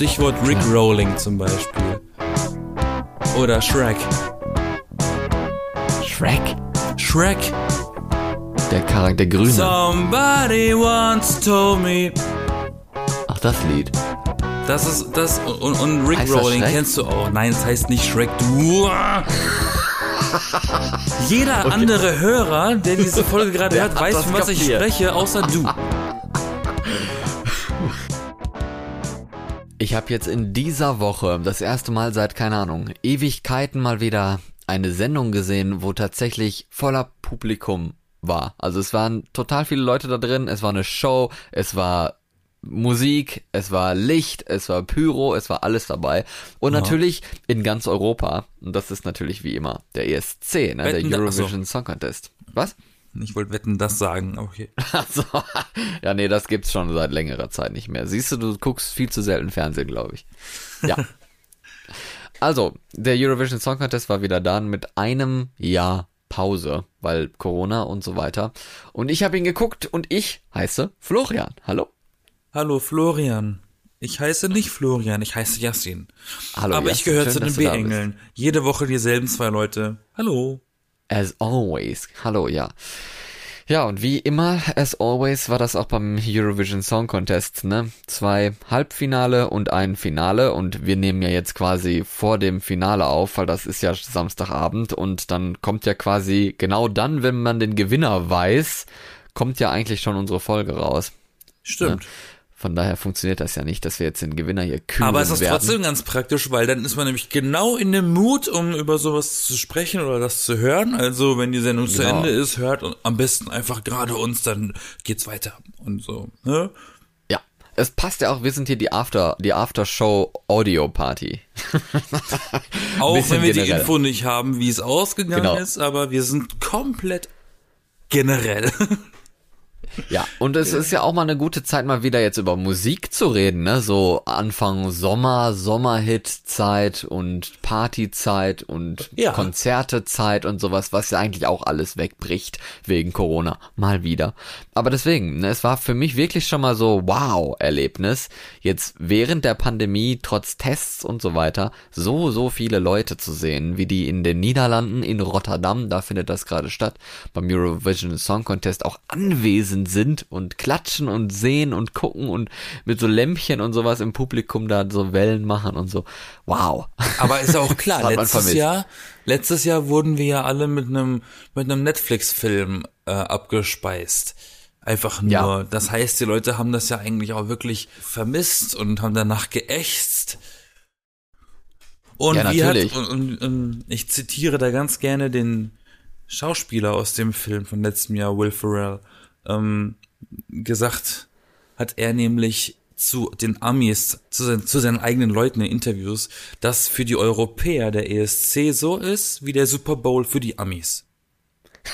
Stichwort Rickrolling zum Beispiel. Oder Shrek. Shrek? Shrek. Der Charakter, der Grüne. Somebody once told me. Ach, das Lied. Das ist das und, und Rickrolling kennst du auch. Nein, es heißt nicht Shrek. Du. Jeder andere Hörer, der diese Folge gerade hört, hat weiß, von was ich kapiert. spreche, außer du. Ich habe jetzt in dieser Woche das erste Mal seit, keine Ahnung, Ewigkeiten mal wieder eine Sendung gesehen, wo tatsächlich voller Publikum war. Also es waren total viele Leute da drin, es war eine Show, es war Musik, es war Licht, es war Pyro, es war alles dabei. Und natürlich in ganz Europa, und das ist natürlich wie immer der ESC, ne, der Wetten, da- ach so. Eurovision Song Contest. Was? Ich wollte wetten, das sagen. Okay. Also, ja, nee, das gibt's schon seit längerer Zeit nicht mehr. Siehst du, du guckst viel zu selten Fernsehen, glaube ich. Ja. Also, der Eurovision Song Contest war wieder dann mit einem Jahr Pause, weil Corona und so weiter. Und ich habe ihn geguckt und ich heiße Florian. Hallo. Hallo Florian. Ich heiße nicht Florian, ich heiße Yassin. Hallo. Aber ich Jasmin, gehöre zu den da. B-Engeln. Jede Woche dieselben zwei Leute. Hallo. As always. Hallo, ja. Ja, und wie immer, as always, war das auch beim Eurovision Song Contest, ne? Zwei Halbfinale und ein Finale und wir nehmen ja jetzt quasi vor dem Finale auf, weil das ist ja Samstagabend und dann kommt ja quasi genau dann, wenn man den Gewinner weiß, kommt ja eigentlich schon unsere Folge raus. Stimmt. Von daher funktioniert das ja nicht, dass wir jetzt den Gewinner hier küren Aber es ist werden. trotzdem ganz praktisch, weil dann ist man nämlich genau in dem Mut, um über sowas zu sprechen oder das zu hören. Also wenn die Sendung zu Genau. Ende ist, hört und am besten einfach gerade uns, dann geht's weiter und so. Ne? Ja, es passt ja auch, wir sind hier die After, die After-Show Audio Party. Auch wenn wir die generell. Info nicht haben, wie es ausgegangen Genau. ist, aber wir sind komplett generell. Ja, und es ist ja auch mal eine gute Zeit, mal wieder jetzt über Musik zu reden, ne? So Anfang Sommer, Sommerhit-Zeit und Partyzeit und Ja. Konzertezeit und sowas, was ja eigentlich auch alles wegbricht wegen Corona. Mal wieder. Aber deswegen, ne, es war für mich wirklich schon mal so Wow-Erlebnis, jetzt während der Pandemie, trotz Tests und so weiter, so, so viele Leute zu sehen, wie die in den Niederlanden, in Rotterdam, da findet das gerade statt, beim Eurovision Song Contest auch anwesend sind und klatschen und sehen und gucken und mit so Lämpchen und sowas im Publikum da so Wellen machen und so. Wow. Aber ist auch klar, letztes. Jahr, letztes Jahr wurden wir ja alle mit einem mit einem Netflix-Film äh, abgespeist. Einfach nur. Ja. Das heißt, die Leute haben das ja eigentlich auch wirklich vermisst und haben danach geächtzt. Und Ja, wie hat, und, und, und ich zitiere da ganz gerne den Schauspieler aus dem Film von letztem Jahr, Will Ferrell, ähm, gesagt, hat er nämlich zu den Amis, zu, seinen- zu seinen eigenen Leuten in Interviews, dass für die Europäer der ESC so ist wie der Super Bowl für die Amis.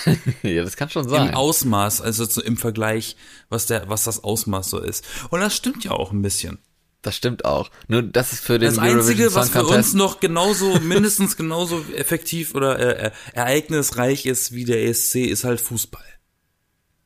ja, das kann schon Im sein. Ausmaß, also zu, im Vergleich, was der, was das Ausmaß so ist. Und das stimmt ja auch ein bisschen. Das stimmt auch. Nur das ist für den Das Einzige, was für uns noch genauso, mindestens genauso effektiv oder äh, äh, ereignisreich ist wie der ESC, ist halt Fußball.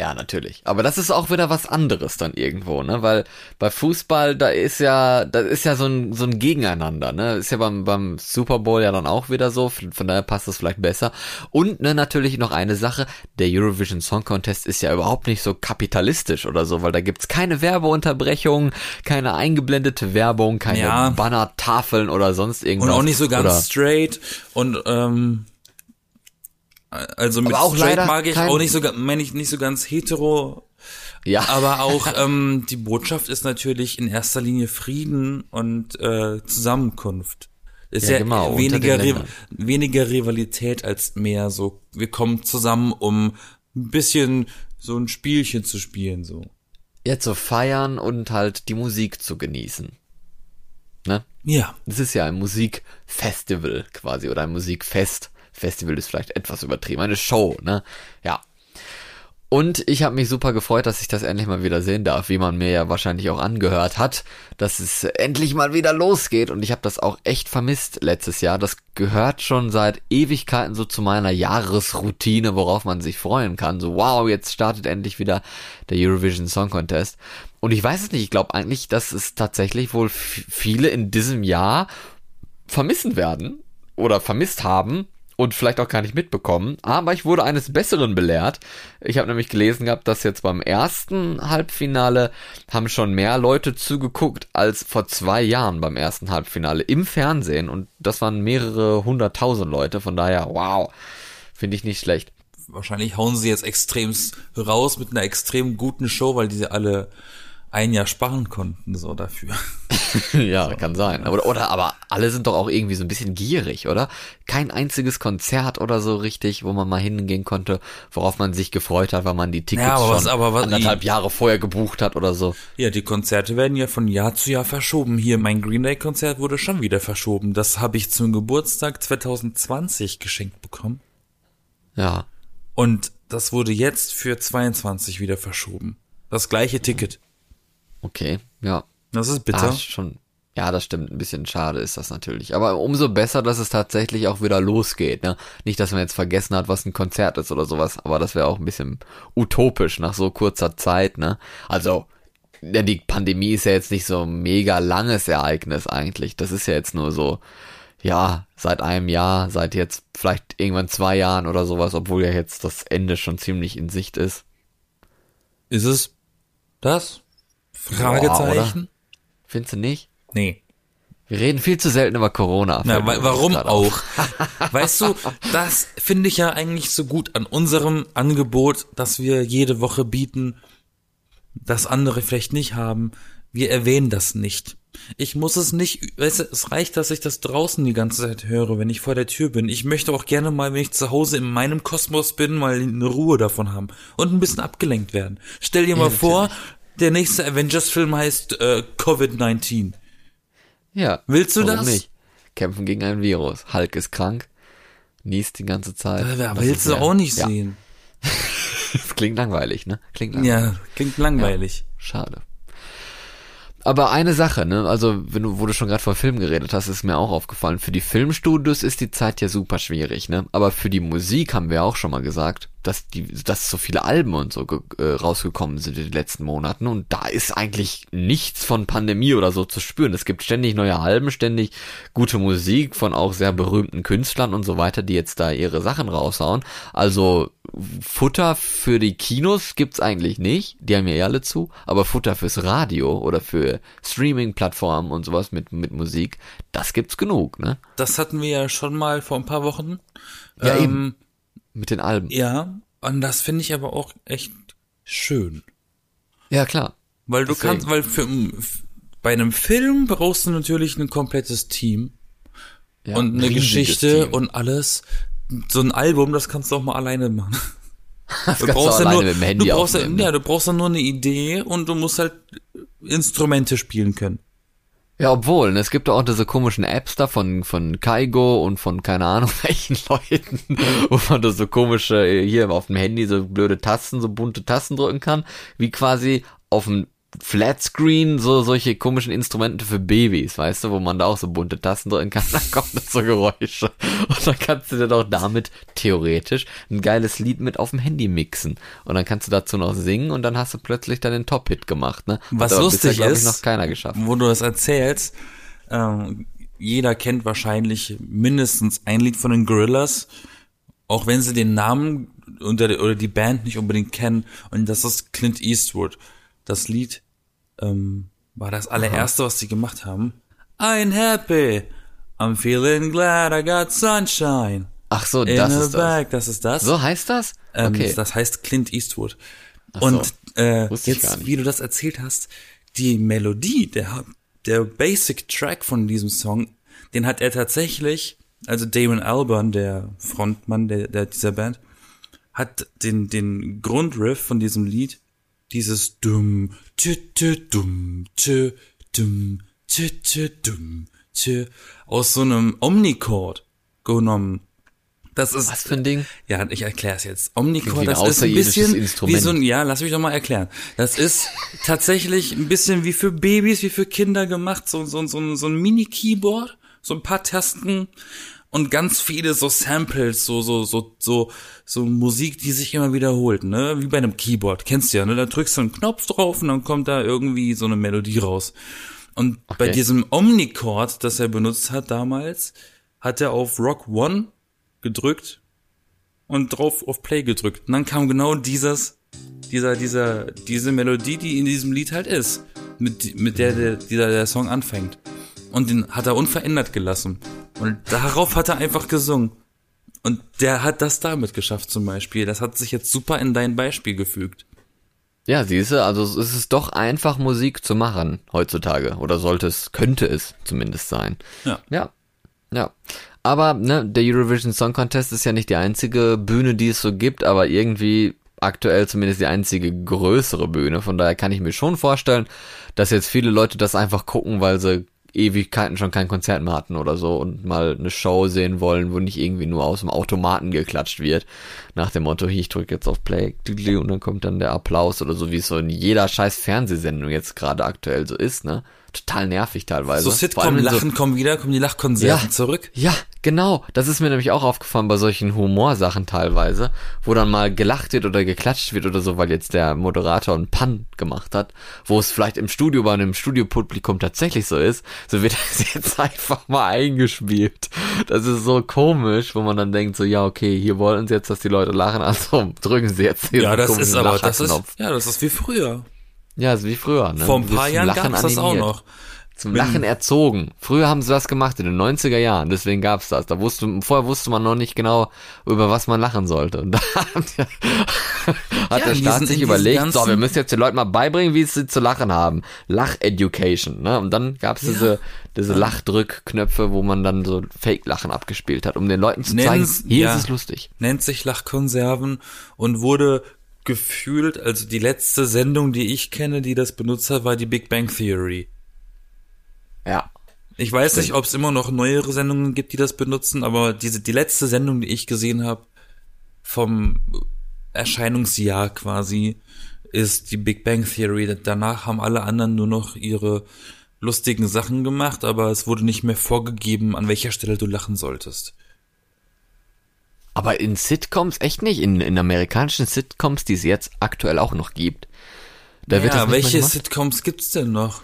Ja, natürlich. Aber das ist auch wieder was anderes dann irgendwo, ne? Weil bei Fußball, da ist ja, da ist ja so ein, so ein Gegeneinander, ne? Ist ja beim, beim Super Bowl ja dann auch wieder so, von, daher passt das vielleicht besser. Und ne, natürlich noch eine Sache, der Eurovision Song Contest ist ja überhaupt nicht so kapitalistisch oder so, weil da gibt's keine Werbeunterbrechung, keine eingeblendete Werbung, keine Ja. Bannertafeln oder sonst irgendwas. Und auch nicht so ganz Oder, straight und ähm, also mit Aber auch straight mag ich auch nicht so meine ich nicht so ganz hetero, ja. aber auch ähm, die Botschaft ist natürlich in erster Linie Frieden und äh, Zusammenkunft. Ist Ja, ja, genau, weniger, Riv weniger Rivalität als mehr so, wir kommen zusammen, um ein bisschen so ein Spielchen zu spielen, so. ja, zu feiern und halt die Musik zu genießen. Ne? Ja. Es ist ja ein Musikfestival quasi oder ein Musikfest. Festival ist vielleicht etwas übertrieben, eine Show, ne? Ja. Und ich habe mich super gefreut, dass ich das endlich mal wieder sehen darf, wie man mir ja wahrscheinlich auch angehört hat, dass es endlich mal wieder losgeht. Und ich habe das auch echt vermisst letztes Jahr. Das gehört schon seit Ewigkeiten so zu meiner Jahresroutine, worauf man sich freuen kann. So, wow, jetzt startet endlich wieder der Eurovision Song Contest. Und ich weiß es nicht, ich glaube eigentlich, dass es tatsächlich wohl viele in diesem Jahr vermissen werden oder vermisst haben und vielleicht auch gar nicht mitbekommen. Aber ich wurde eines Besseren belehrt. Ich habe nämlich gelesen gehabt, dass jetzt beim ersten Halbfinale haben schon mehr Leute zugeguckt als vor zwei Jahren beim ersten Halbfinale im Fernsehen. Und das waren mehrere hunderttausend Leute. Von daher, wow, finde ich nicht schlecht. Wahrscheinlich hauen sie jetzt extrem raus mit einer extrem guten Show, weil diese alle ein Jahr sparen konnten, so dafür. ja, so. kann sein. Oder, oder, aber alle sind doch auch irgendwie so ein bisschen gierig, oder? Kein einziges Konzert oder so richtig, wo man mal hingehen konnte, worauf man sich gefreut hat, weil man die Tickets ja, aber was, aber was, anderthalb Jahre vorher gebucht hat oder so. Ja, die Konzerte werden ja von Jahr zu Jahr verschoben. Hier, mein Green Day Konzert wurde schon wieder verschoben. Das habe ich zum Geburtstag 2020 geschenkt bekommen. Ja. Und das wurde jetzt für 22 wieder verschoben. Das gleiche Ticket. Okay, ja. Das ist bitter. Ah, schon. Ja, das stimmt. Ein bisschen schade ist das natürlich. Aber umso besser, dass es tatsächlich auch wieder losgeht. Ne? Nicht, dass man jetzt vergessen hat, was ein Konzert ist oder sowas. Aber das wäre auch ein bisschen utopisch nach so kurzer Zeit. Ne? Also, ja, die Pandemie ist ja jetzt nicht so ein mega langes Ereignis eigentlich. Das ist ja jetzt nur so, ja, seit einem Jahr, seit jetzt vielleicht irgendwann zwei Jahren oder sowas, obwohl ja jetzt das Ende schon ziemlich in Sicht ist. Ist es das? Fragezeichen? Boah, Findest du nicht? Nee. Wir reden viel zu selten über Corona. Na, wa warum auch? weißt du, das finde ich ja eigentlich so gut an unserem Angebot, das wir jede Woche bieten, das andere vielleicht nicht haben. Wir erwähnen das nicht. Ich muss es nicht, weißt du, es reicht, dass ich das draußen die ganze Zeit höre, wenn ich vor der Tür bin. Ich möchte auch gerne mal, wenn ich zu Hause in meinem Kosmos bin, mal eine Ruhe davon haben und ein bisschen abgelenkt werden. Stell dir ja, mal vor, der nächste Avengers-Film heißt äh, Covid-19. Ja. Willst du das? Nicht? Kämpfen gegen ein Virus. Hulk ist krank, niest die ganze Zeit. Da willst du auch nicht ja. sehen. das klingt langweilig, ne? Klingt langweilig. Ja, klingt langweilig. Ja, schade. Aber eine Sache, ne, also wenn du, wo du schon gerade vor Film geredet hast, ist mir auch aufgefallen. Für die Filmstudios ist die Zeit ja super schwierig, ne? Aber für die Musik haben wir auch schon mal gesagt, dass die, dass so viele Alben und so äh, rausgekommen sind in den letzten Monaten und da ist eigentlich nichts von Pandemie oder so zu spüren. Es gibt ständig neue Alben, ständig gute Musik von auch sehr berühmten Künstlern und so weiter, die jetzt da ihre Sachen raushauen. Also Futter für die Kinos gibt's eigentlich nicht, die haben ja eh alle zu, aber Futter fürs Radio oder für Streaming-Plattformen und sowas mit, mit Musik, das gibt's genug, ne? Das hatten wir ja schon mal vor ein paar Wochen. Ja, ähm, eben. Mit den Alben. Ja, und das finde ich aber auch echt schön. Ja, klar. Weil du Deswegen. kannst, weil für, bei einem Film brauchst du natürlich ein komplettes Team. Ja, und eine Geschichte Team. und alles so ein Album, das kannst du auch mal alleine machen. Das du brauchst du ja nur, du brauchst ja, ja, ne? du brauchst ja nur eine Idee und du musst halt Instrumente spielen können. Ja, obwohl, ne, es gibt auch diese komischen Apps da von, von Kaigo und von keine Ahnung welchen Leuten, wo man da so komische, hier auf dem Handy so blöde Tasten, so bunte Tasten drücken kann, wie quasi auf dem Flatscreen so solche komischen Instrumente für Babys, weißt du, wo man da auch so bunte Tasten drücken kann, dann kommen da so Geräusche. Und dann kannst du dir doch damit theoretisch ein geiles Lied mit auf dem Handy mixen. Und dann kannst du dazu noch singen und dann hast du plötzlich dann den Top-Hit gemacht, ne? Was lustig bisher, ist, noch keiner geschafft. wo du das erzählst, ähm, jeder kennt wahrscheinlich mindestens ein Lied von den Gorillas, auch wenn sie den Namen oder die Band nicht unbedingt kennen. Und das ist Clint Eastwood das Lied ähm, war das allererste, Aha. was sie gemacht haben. I'm happy, I'm feeling glad I got sunshine. Ach so, das ist das. das ist das. So heißt das? Ähm, okay. das heißt Clint Eastwood. Ach Und so, äh, jetzt, wie du das erzählt hast, die Melodie, der, der Basic Track von diesem Song, den hat er tatsächlich, also Damon Albarn, der Frontmann der, der dieser Band, hat den, den Grundriff von diesem Lied dieses dumm, tü, tü, dumm, tü, dumm, tü, tü, dumm, tü, aus so einem Omnichord genommen. Das ist, Was für ein Ding? Ja, ich erkläre es jetzt. Omnichord, das ist ein bisschen Instrument. wie so ein, ja, lass mich doch mal erklären. Das ist tatsächlich ein bisschen wie für Babys, wie für Kinder gemacht, so, so, so, so ein Mini-Keyboard, so ein paar Tasten und ganz viele so Samples, so, so, so, so, so Musik, die sich immer wiederholt, ne? Wie bei einem Keyboard, kennst du ja, ne? Da drückst du einen Knopf drauf und dann kommt da irgendwie so eine Melodie raus. Und okay. bei diesem Omnichord, das er benutzt hat damals, hat er auf Rock One gedrückt und drauf auf Play gedrückt. Und dann kam genau dieses, dieser, dieser, diese Melodie, die in diesem Lied halt ist, mit, mit der, der dieser der Song anfängt. Und den hat er unverändert gelassen. Und darauf hat er einfach gesungen. Und der hat das damit geschafft zum Beispiel. Das hat sich jetzt super in dein Beispiel gefügt. Ja, siehste, also es ist doch einfach Musik zu machen heutzutage. Oder sollte es, könnte es zumindest sein. Ja. Ja. Ja. Aber, ne, der Eurovision Song Contest ist ja nicht die einzige Bühne, die es so gibt, aber irgendwie aktuell zumindest die einzige größere Bühne. Von daher kann ich mir schon vorstellen, dass jetzt viele Leute das einfach gucken, weil sie Ewigkeiten schon kein Konzert mehr hatten oder so und mal eine Show sehen wollen, wo nicht irgendwie nur aus dem Automaten geklatscht wird. Nach dem Motto, ich drücke jetzt auf Play und dann kommt dann der Applaus oder so, wie es so in jeder scheiß Fernsehsendung jetzt gerade aktuell so ist, ne? Total nervig teilweise. So Sitcom-Lachen so, kommen wieder, kommen die Lachkonserven ja, zurück. Ja, genau. Das ist mir nämlich auch aufgefallen bei solchen Humorsachen teilweise, wo dann mal gelacht wird oder geklatscht wird oder so, weil jetzt der Moderator einen Pun gemacht hat, wo es vielleicht im Studio bei einem Studiopublikum tatsächlich so ist, so wird das jetzt einfach mal eingespielt. Das ist so komisch, wo man dann denkt so, ja, okay, hier wollen sie jetzt, dass die Leute lachen, also drücken sie jetzt hier Ja, das ist aber, das ist, ja, das ist wie früher. Ja, ist wie früher. Ne? Vor ein paar Jahren gab es das auch noch. Zum Lachen erzogen. Früher haben sie das gemacht in den 90er Jahren, deswegen gab's das. Da wusste, vorher wusste man noch nicht genau, über was man lachen sollte. Und da hat der, hat ja, der Staat sich überlegt, so, wir müssen jetzt den Leuten mal beibringen, wie sie zu lachen haben. Lach-Education, ne? Und dann gab's ja. diese, diese Lachdrückknöpfe, wo man dann so Fake-Lachen abgespielt hat, um den Leuten zu zeigen, hier ja, ist es lustig. Nennt sich Lachkonserven und wurde gefühlt, also die letzte Sendung, die ich kenne, die das benutzt hat, war die Big Bang Theory. Ja. Ich weiß nicht, ob es immer noch neuere Sendungen gibt, die das benutzen, aber diese die letzte Sendung, die ich gesehen habe vom Erscheinungsjahr quasi, ist die Big Bang Theory. Danach haben alle anderen nur noch ihre lustigen Sachen gemacht, aber es wurde nicht mehr vorgegeben, an welcher Stelle du lachen solltest. Aber in Sitcoms echt nicht, in, in amerikanischen Sitcoms, die es jetzt aktuell auch noch gibt. Da ja, wird das welche Sitcoms gibt's denn noch?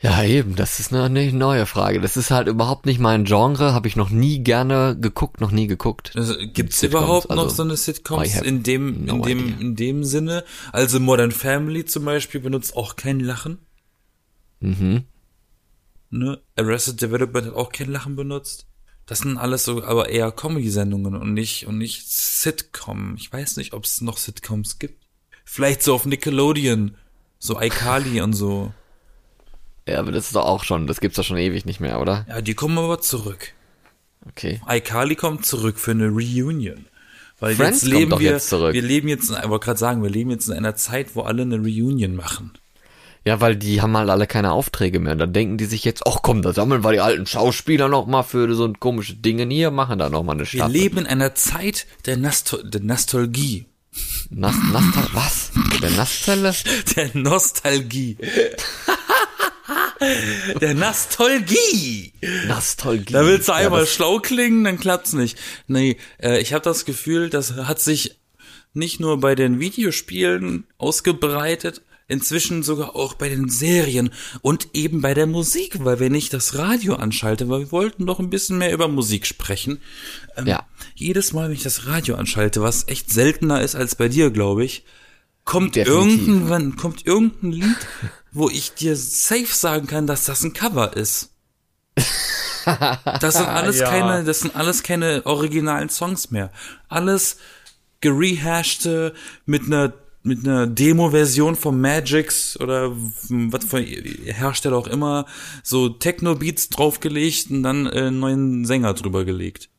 Ja, eben, das ist eine, eine neue Frage. Das ist halt überhaupt nicht mein Genre, habe ich noch nie gerne geguckt, noch nie geguckt. Also, gibt's Sitcoms, überhaupt noch also, so eine Sitcoms in dem no in dem idea. in dem Sinne? Also Modern Family zum Beispiel benutzt auch kein Lachen. Mhm. Ne? Arrested Development hat auch kein Lachen benutzt. Das sind alles so, aber eher Comedy-Sendungen und nicht, und nicht Sitcom. Ich weiß nicht, ob es noch Sitcoms gibt. Vielleicht so auf Nickelodeon. So iCarly und so. Ja, aber das ist doch auch schon, das gibt's doch schon ewig nicht mehr, oder? Ja, die kommen aber zurück. Okay. iCarly kommt zurück für eine Reunion. Weil Friends jetzt leben wir, jetzt wir leben jetzt, ich wollte gerade sagen, wir leben jetzt in einer Zeit, wo alle eine Reunion machen. Ja, weil die haben halt alle keine Aufträge mehr. Und dann denken die sich jetzt, ach komm, da sammeln wir die alten Schauspieler noch mal für so komische Dinge hier, machen da noch mal eine Staffel. Wir leben in einer Zeit der, Nasto der Nostalgie. Nas Nastal was? Der Naszelle? Der Nostalgie. Der Nostalgie. Nostalgie. Da willst du einmal ja, schlau klingen, dann klappt's nicht. Nee, äh, ich habe das Gefühl, das hat sich nicht nur bei den Videospielen ausgebreitet, inzwischen sogar auch bei den Serien und eben bei der Musik, weil wenn ich das Radio anschalte, weil wir wollten doch ein bisschen mehr über Musik sprechen. Ähm, ja. Jedes Mal, wenn ich das Radio anschalte, was echt seltener ist als bei dir, glaube ich, kommt irgendwann, kommt irgendein Lied, wo ich dir safe sagen kann, dass das ein Cover ist. Das sind alles ja. keine, das sind alles keine originalen Songs mehr. Alles gerehashte mit einer mit einer Demo-Version von Magix oder was für Hersteller auch immer so Techno-Beats draufgelegt und dann äh, einen neuen Sänger drüber gelegt.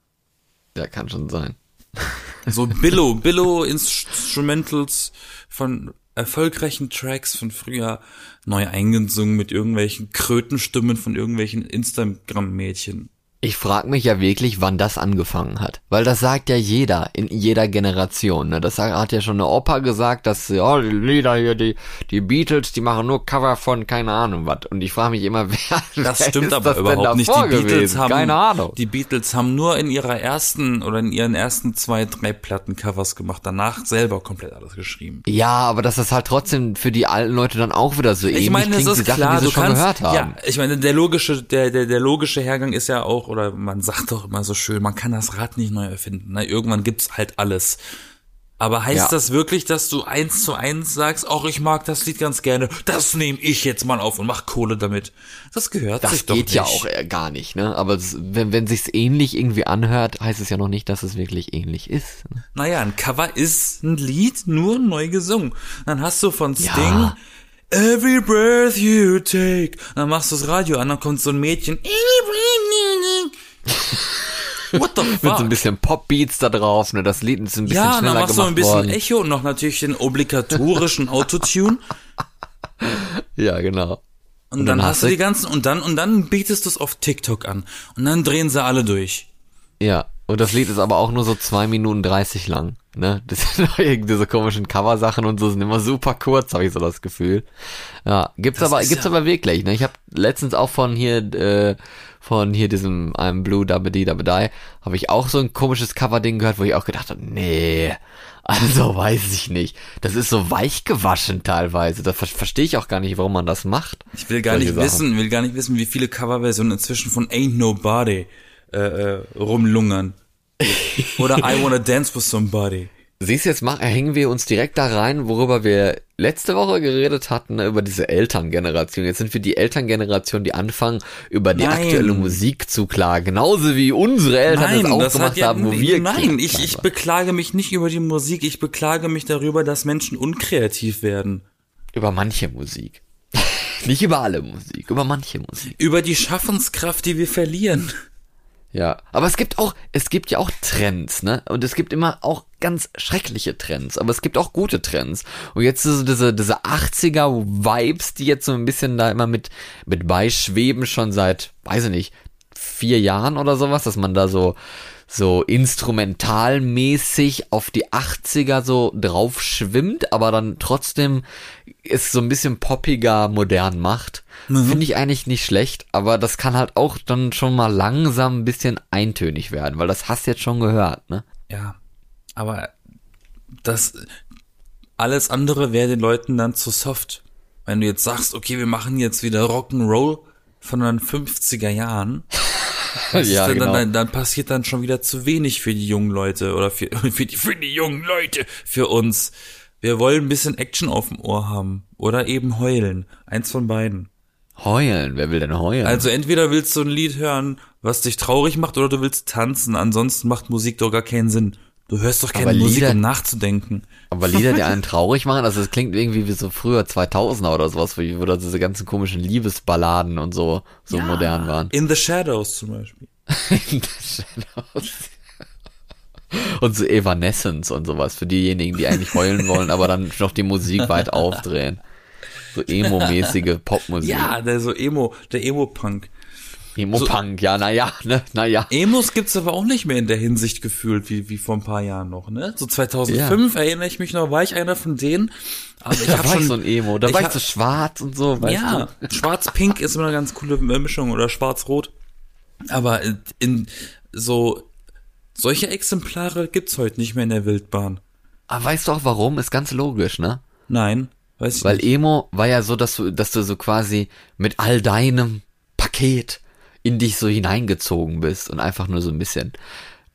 Der kann schon sein. So Billo, Billo Instrumentals von erfolgreichen Tracks von früher neu eingesungen mit irgendwelchen Krötenstimmen von irgendwelchen Instagram-Mädchen. Ich frage mich ja wirklich, wann das angefangen hat. Weil das sagt ja jeder in jeder Generation. Ne? Das hat ja schon eine Opa gesagt, dass ja, die Lieder hier, die, die Beatles, die machen nur Cover von keine Ahnung was. Und ich frage mich immer, wer Das wer stimmt ist aber das überhaupt denn nicht. Die Beatles haben, keine Ahnung. die Beatles haben nur in ihrer ersten oder in ihren ersten zwei, drei Platten Covers gemacht. Danach selber komplett alles geschrieben. Ja, aber dass das halt trotzdem für die alten Leute dann auch wieder so ähnlich Ich meine, es klingt, ist die Sachen, klar, die du sie schon kannst, gehört haben. ja, ich meine, der logische, der, der, der logische Hergang ist ja auch, oder man sagt doch immer so schön, man kann das Rad nicht neu erfinden. Ne? Irgendwann gibt's halt alles. Aber heißt Ja. das wirklich, dass du eins zu eins sagst, ach, ich mag das Lied ganz gerne, das nehme ich jetzt mal auf und mach Kohle damit? Das gehört Das sich doch geht nicht. ja auch äh, gar nicht, ne? Aber es, wenn, wenn sich's ähnlich irgendwie anhört, heißt es ja noch nicht, dass es wirklich ähnlich ist. Ne? Naja, ein Cover ist ein Lied, nur neu gesungen. Dann hast du von Sting Ja. Every breath you take. Dann machst du das Radio an, dann kommt so ein Mädchen. What the Mit so ein fuck? bisschen Popbeats da drauf, ne? Das Lied ist ein bisschen Ja, und dann schneller machst du gemacht ein bisschen worden. Echo und noch natürlich den obligatorischen Autotune. Ja, genau. Und, dann, hast du die ganzen, und dann, und dann bietest du es auf TikTok an. Und dann drehen sie alle durch. Ja, und das Lied ist aber auch nur so zwei Minuten dreißig lang. Ne? Das sind auch irgendwie diese komischen Coversachen und so sind immer super kurz, habe ich so das Gefühl. Ja, gibt's Das aber gibt's ja- aber wirklich. Ne? Ich habe letztens auch von hier äh, von hier diesem I'm Blue Dabba-Dee Dabba-Die habe ich auch so ein komisches Cover-Ding gehört, wo ich auch gedacht habe, nee, also weiß ich nicht. Das ist so weich gewaschen teilweise. Das ver verstehe ich auch gar nicht, warum man das macht. Ich will gar nicht Sachen. wissen, will gar nicht wissen, wie viele Coverversionen inzwischen von Ain't Nobody äh, äh, rumlungern. Oder I Wanna Dance with Somebody. Siehst du, jetzt mach, hängen wir uns direkt da rein, worüber wir letzte Woche geredet hatten, ne, über diese Elterngeneration. Jetzt sind wir die Elterngeneration, die anfangen, über die Nein. aktuelle Musik zu klagen. Genauso wie unsere Eltern es auch gemacht haben, wo wir Nein, ich, ich beklage mich nicht über die Musik, ich beklage mich darüber, dass Menschen unkreativ werden. Über manche Musik. Nicht über alle Musik, über manche Musik. Über die Schaffenskraft, die wir verlieren. Ja, aber es gibt auch, es gibt ja auch Trends, ne? Und es gibt immer auch ganz schreckliche Trends, aber es gibt auch gute Trends. Und jetzt so diese, diese 80er Vibes, die jetzt so ein bisschen da immer mit, mit beischweben, schon seit, weiß ich nicht, vier Jahren oder sowas, dass man da so, so instrumentalmäßig auf die 80er so drauf schwimmt, aber dann trotzdem es so ein bisschen poppiger modern macht. Finde ich eigentlich nicht schlecht, aber das kann halt auch dann schon mal langsam ein bisschen eintönig werden, weil das hast du jetzt schon gehört, ne? Ja, aber das alles andere wäre den Leuten dann zu soft. Wenn du jetzt sagst, okay, wir machen jetzt wieder Rock'n'Roll von den 50er Jahren, Ja, denn genau. dann, dann, dann passiert dann schon wieder zu wenig für die jungen Leute oder für, für, die, für die jungen Leute, für uns. Wir wollen ein bisschen Action auf dem Ohr haben oder eben heulen. Eins von beiden. Heulen, wer will denn heulen? Also entweder willst du ein Lied hören, was dich traurig macht, oder du willst tanzen. Ansonsten macht Musik doch gar keinen Sinn. Du hörst doch keine Aber Musik, Lieder- um nachzudenken. aber Lieder, die einen traurig machen, also es klingt irgendwie wie so früher 2000er oder sowas, wo da diese ganzen komischen Liebesballaden und so, so Ja. modern waren. In the Shadows zum Beispiel. Und so Evanescence und sowas für diejenigen, die eigentlich heulen wollen, aber dann noch die Musik weit aufdrehen. So emo-mäßige Popmusik. Ja, der so Emo, der Emo-Punk. Emo-Punk, ja, naja, ne, naja. Emos gibt's aber auch nicht mehr in der Hinsicht gefühlt, wie, wie vor ein paar Jahren noch, ne? So 2005 erinnere ich mich noch, war ich einer von denen. Aber ich Da hab war schon ich so ein Emo, da ich war ich so schwarz und so, weißt Ja, du? schwarz-pink ist immer eine ganz coole Mischung oder schwarz-rot. Aber in, in so solche Exemplare gibt's heute nicht mehr in der Wildbahn. Aber weißt du auch warum? Ist ganz logisch, ne? Nein, weiß ich Weil nicht. Emo war ja so, dass du, dass du so quasi mit all deinem Paket in dich so hineingezogen bist und einfach nur so ein bisschen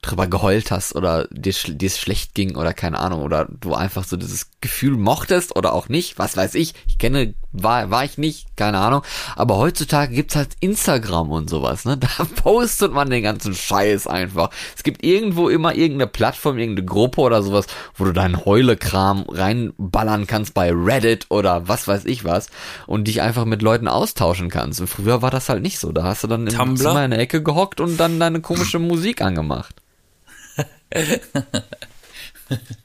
drüber geheult hast oder dir dir es schlecht ging oder keine Ahnung oder du einfach so dieses Gefühl mochtest oder auch nicht, was weiß ich, ich kenne, war, war ich nicht, keine Ahnung, aber heutzutage gibt's halt Instagram und sowas, ne, da postet man den ganzen Scheiß einfach. Es gibt irgendwo immer irgendeine Plattform, irgendeine Gruppe oder sowas, wo du deinen Heulekram reinballern kannst bei Reddit oder was weiß ich was und dich einfach mit Leuten austauschen kannst. Und früher war das halt nicht so, da hast du dann im Tumblr? Zimmer in der Ecke gehockt und dann deine komische Musik angemacht.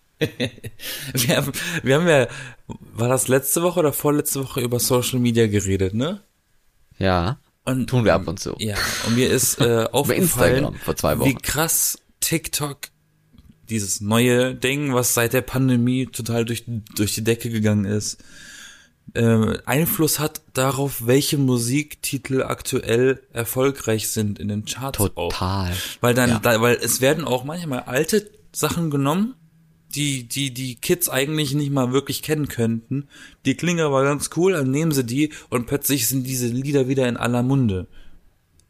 Wir haben, wir haben ja, war das letzte Woche oder vorletzte Woche über Social Media geredet, ne? Ja. Und, Tun wir ab und zu. Ja, und mir ist äh, aufgefallen, vor zwei wie Wochen. krass TikTok, dieses neue Ding, was seit der Pandemie total durch, durch die Decke gegangen ist, äh, Einfluss hat darauf, welche Musiktitel aktuell erfolgreich sind in den Charts auch. Total. Weil dann, Ja. da, weil es werden auch manchmal alte Sachen genommen, die, die, die Kids eigentlich nicht mal wirklich kennen könnten. Die klingen aber ganz cool, dann nehmen sie die und plötzlich sind diese Lieder wieder in aller Munde.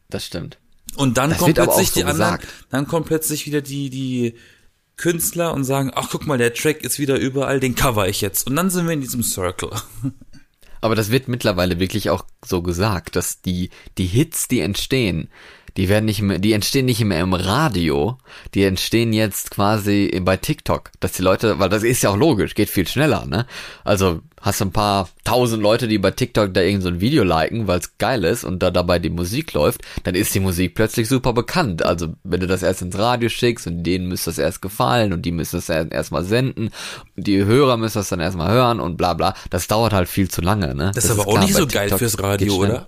Das stimmt. Und dann Das kommt plötzlich so die anderen, dann kommen plötzlich wieder die, die Künstler und sagen, ach guck mal, der Track ist wieder überall, den cover ich jetzt. Und dann sind wir in diesem Circle. Aber das wird mittlerweile wirklich auch so gesagt, dass die, die Hits, die entstehen, die werden nicht mehr, die entstehen nicht mehr im Radio, die entstehen jetzt quasi bei TikTok, dass die Leute, weil das ist ja auch logisch, geht viel schneller, ne? Also hast du ein paar tausend Leute, die bei TikTok da irgend so ein Video liken, weil es geil ist und da dabei die Musik läuft, dann ist die Musik plötzlich super bekannt. Also wenn du das erst ins Radio schickst und denen müsste das erst gefallen und die müssen das erstmal senden die Hörer müssen das dann erstmal hören und bla bla, das dauert halt viel zu lange, ne? Das ist aber auch klar, nicht so geil TikTok fürs Radio, oder?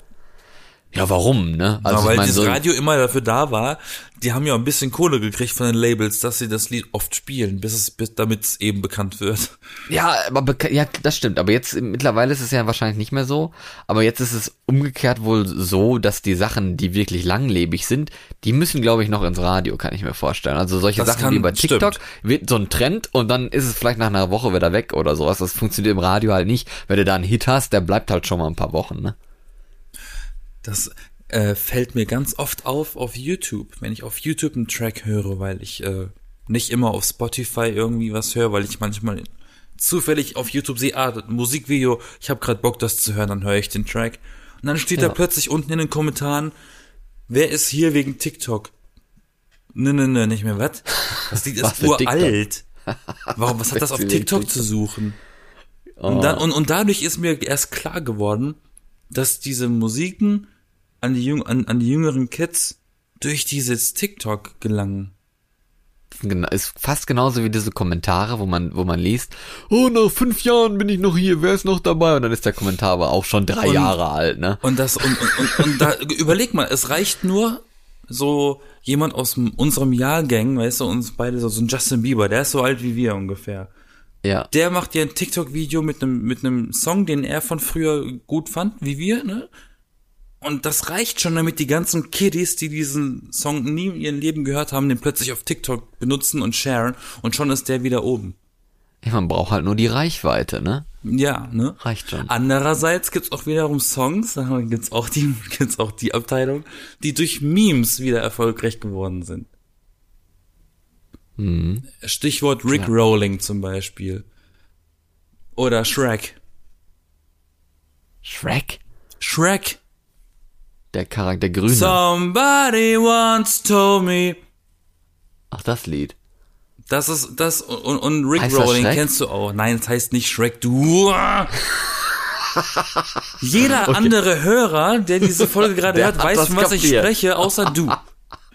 Ja, warum, ne? Also ich weil mein, dieses so- Radio immer dafür da war, die haben ja ein bisschen Kohle gekriegt von den Labels, dass sie das Lied oft spielen, bis es, bis, damit es eben bekannt wird. Ja, aber ja, das stimmt. Aber jetzt mittlerweile ist es ja wahrscheinlich nicht mehr so. Aber jetzt ist es umgekehrt wohl so, dass die Sachen, die wirklich langlebig sind, die müssen, glaube ich, noch ins Radio, kann ich mir vorstellen. Also solche Das Sachen kann- wie bei TikTok stimmt. wird so ein Trend und dann ist es vielleicht nach einer Woche wieder weg oder sowas. Das funktioniert im Radio halt nicht. Wenn du da einen Hit hast, der bleibt halt schon mal ein paar Wochen, ne? Das äh, fällt mir ganz oft auf auf YouTube, wenn ich auf YouTube einen Track höre, weil ich äh, nicht immer auf Spotify irgendwie was höre, weil ich manchmal zufällig auf YouTube sehe, ah, das Musikvideo, ich habe gerade Bock, das zu hören, dann höre ich den Track. Und dann steht Ja. da plötzlich unten in den Kommentaren, wer ist hier wegen TikTok? Ne, ne, ne, nicht mehr, was? Das Lied ist uralt. Warum, was hat das auf TikTok zu suchen? Oh. Und, dann, und, und dadurch ist mir erst klar geworden, dass diese Musiken an die, Jüng an, an die jüngeren Kids durch dieses TikTok gelangen. Gena- Ist fast genauso wie diese Kommentare, wo man, wo man liest, oh, nach fünf Jahren bin ich noch hier, wer ist noch dabei? Und dann ist der Kommentar aber auch schon drei Und- Jahre alt, ne? Und das und, und, und, und da überleg mal, es reicht nur so jemand aus unserem Jahrgang, weißt du, uns beide so, so ein Justin Bieber, der ist so alt wie wir ungefähr. Ja. Der macht dir ein TikTok-Video mit einem mit einem Song, den er von früher gut fand, wie wir, ne? Und das reicht schon, damit die ganzen Kiddies, die diesen Song nie in ihrem Leben gehört haben, den plötzlich auf TikTok benutzen und sharen und schon ist der wieder oben. Ja, man braucht halt nur die Reichweite, ne? Ja, ne? Reicht schon. Andererseits gibt's auch wiederum Songs, da gibt's auch die, gibt's auch die Abteilung, die durch Memes wieder erfolgreich geworden sind. Mhm. Stichwort Rick Rolling zum Beispiel. Oder Shrek. Shrek? Shrek. Der Charakter Grüne. Somebody once told me. Ach, das Lied. Das ist das und, und Rick Heißt das Rolling Shrek? kennst du auch. Nein, es heißt nicht Shrek. Du. Jeder andere Hörer, der diese Folge gerade hört, weiß, das von was ich kapiert. spreche, außer du.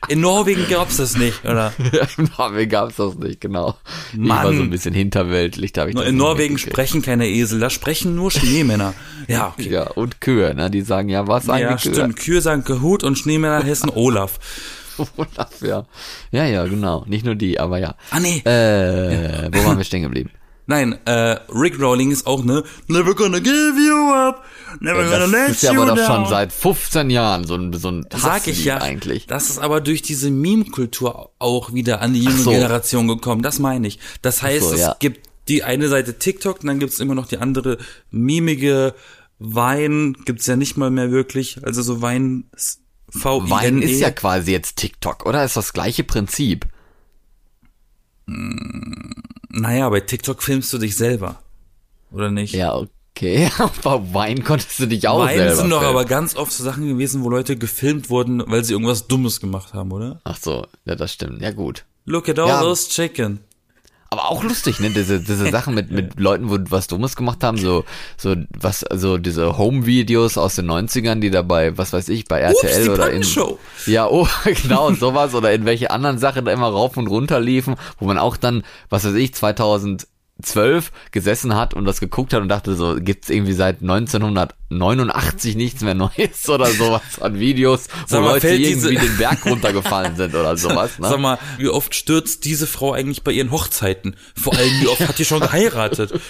In Norwegen gab's das nicht, oder? Im Norwegen gab's das nicht, genau. Ich Mann. war so ein bisschen hinterweltlich, da hab ich das In nicht Norwegen sprechen keine Esel, da sprechen nur Schneemänner. Ja, okay. Ja, und Kühe, ne? Die sagen ja, was sagen Ja, die Kühe? stimmt. Kühe sagen Gehut und Schneemänner heißen Olaf. Olaf, ja. Ja, ja, genau. Nicht nur die, aber ja. Ah, nee. Äh, wo waren wir stehen geblieben? Nein, äh, Rick Rolling ist auch, ne? Never gonna give you up. Never gonna Das let ist ja aber doch schon seit 15 Jahren so ein, so ein Sag ich ja, eigentlich. das ist aber durch diese Meme-Kultur auch wieder an die junge so. Generation gekommen. Das meine ich. Das heißt, so, es ja. gibt die eine Seite TikTok und dann gibt's immer noch die andere mimige Wein. Gibt's ja nicht mal mehr wirklich. Also so Wein, v I Wein N E. ist ja quasi jetzt TikTok, oder? Ist das gleiche Prinzip. Naja, bei TikTok filmst du dich selber. Oder nicht? Ja, okay. Aber Wein konntest du dich auch Wein selber sind doch filmen. aber ganz oft so Sachen gewesen, wo Leute gefilmt wurden, weil sie irgendwas Dummes gemacht haben, oder? Ach so, ja, das stimmt. Ja, gut. Look at all Ja. those chicken. Aber auch lustig, ne? Diese, diese Sachen mit, mit Leuten, wo was Dummes gemacht haben, so, so, was, also diese Home-Videos aus den 90ern, die dabei, was weiß ich, bei RTL die oder in. Pannenshow. Ja, oh, genau, sowas oder in welche anderen Sachen da immer rauf und runter liefen, wo man auch dann, was weiß ich, 2000, zwölf gesessen hat und das geguckt hat und dachte so, gibt's irgendwie seit 1989 nichts mehr Neues oder sowas an Videos, wo mal, Leute irgendwie den Berg runtergefallen sind oder sowas. Ne? Sag mal, wie oft stürzt diese Frau eigentlich bei ihren Hochzeiten? Vor allem, wie oft hat die schon geheiratet?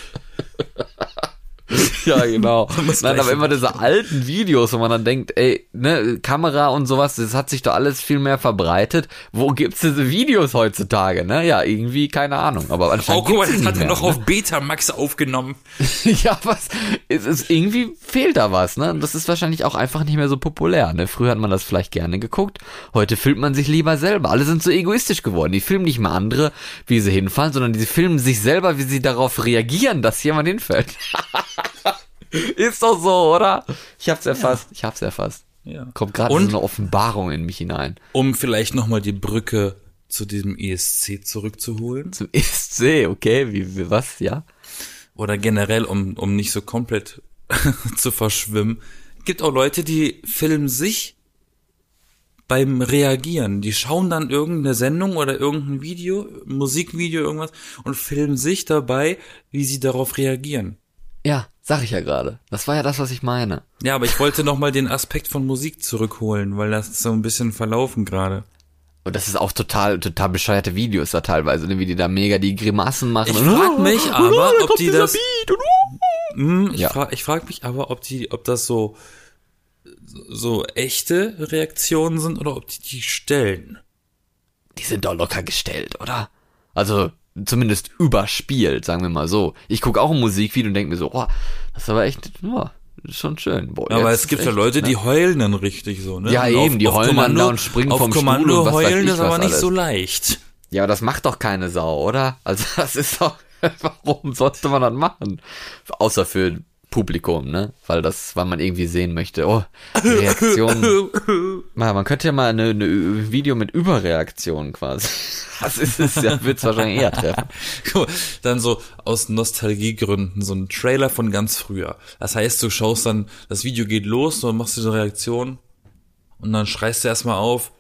Ja, genau. Nein, aber immer diese alten Videos, wo man dann denkt, ey, ne, Kamera und sowas, das hat sich doch alles viel mehr verbreitet. Wo gibt's diese Videos heutzutage, ne? Ja, irgendwie, keine Ahnung. Aber Oh, anscheinend guck mal, das hat er noch ne? auf Betamax aufgenommen. Ja, was? Es ist irgendwie fehlt da was, ne? Und das ist wahrscheinlich auch einfach nicht mehr so populär, ne? Früher hat man das vielleicht gerne geguckt. Heute filmt man sich lieber selber. Alle sind so egoistisch geworden. Die filmen nicht mehr andere, wie sie hinfallen, sondern die filmen sich selber, wie sie darauf reagieren, dass jemand hinfällt. ist doch so, oder? Ich hab's erfasst. Ich hab's erfasst. Ja. Kommt gerade so eine Offenbarung in mich hinein. um vielleicht nochmal die Brücke zu diesem ESC zurückzuholen. Zum ESC, okay? Wie, wie was? Ja? Oder generell, um, um nicht so komplett zu verschwimmen. Gibt auch Leute, die filmen sich beim Reagieren. Die schauen dann irgendeine Sendung oder irgendein Video, Musikvideo, irgendwas und filmen sich dabei, wie sie darauf reagieren. Ja, sag ich ja gerade. Das war ja das, was ich meine. Ja, aber ich wollte nochmal den Aspekt von Musik zurückholen, weil das ist so ein bisschen verlaufen gerade. Und das ist auch total, total bescheuerte Videos da teilweise, ne, wie die da mega die Grimassen machen. Ich frag mich aber, ob die das- uh. Hm, ich Ja. frag, ich frag mich aber, ob die, ob das so, so echte Reaktionen sind oder ob die die stellen. Die sind doch locker gestellt, oder? Also, zumindest überspielt, sagen wir mal so. Ich gucke auch ein Musikvideo und denke mir so, oh, das ist aber echt, ist schon schön. Boah, Aber es gibt ja Leute, ne? die heulen dann richtig so, ne? Ja, Und eben, die heulen dann da und springen auf vom Stuhl Kommando und was heulen ist aber nicht alles. so leicht. Ja, aber das macht doch keine Sau, oder? Also, das ist doch, warum sollte man das machen? Außer für Publikum, ne? Weil das, weil man irgendwie sehen möchte, oh, Reaktion. Mal, man könnte ja mal eine, eine Video mit Überreaktion quasi. Das ist es ja, wird's wahrscheinlich eher treffen. Dann so aus Nostalgiegründen so ein Trailer von ganz früher. Das heißt, du schaust dann, das Video geht los, und machst du eine Reaktion und dann schreist du erstmal auf,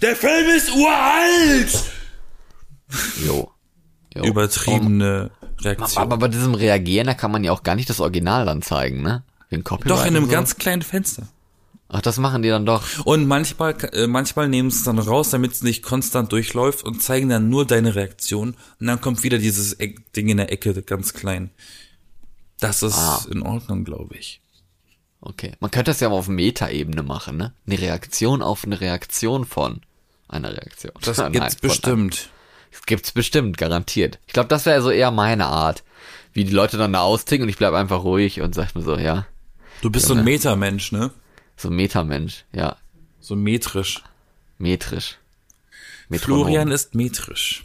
der Film ist uralt! Jo. jo. Übertriebene Reaktion. Aber bei diesem Reagieren, da kann man ja auch gar nicht das Original dann zeigen, ne? Wegen Copyright Doch in einem so. ganz kleinen Fenster. Ach, das machen die dann doch. Und manchmal, äh, manchmal nehmen sie es dann raus, damit es nicht konstant durchläuft und zeigen dann nur deine Reaktion. Und dann kommt wieder dieses Ding in der Ecke, ganz klein. Das ist Ah. in Ordnung, glaube ich. Okay. Man könnte das ja mal auf Meta-Ebene machen, ne? Eine Reaktion auf eine Reaktion von einer Reaktion. Das Nein, gibt's bestimmt. Das gibt's bestimmt, garantiert. Ich glaube, das wäre so eher meine Art. Wie die Leute dann da austicken und ich bleib einfach ruhig und sag mir so, ja, Du bist so ein Metamensch, ne? so Metamensch, ja, So metrisch. metrisch. Metronom. Florian ist metrisch.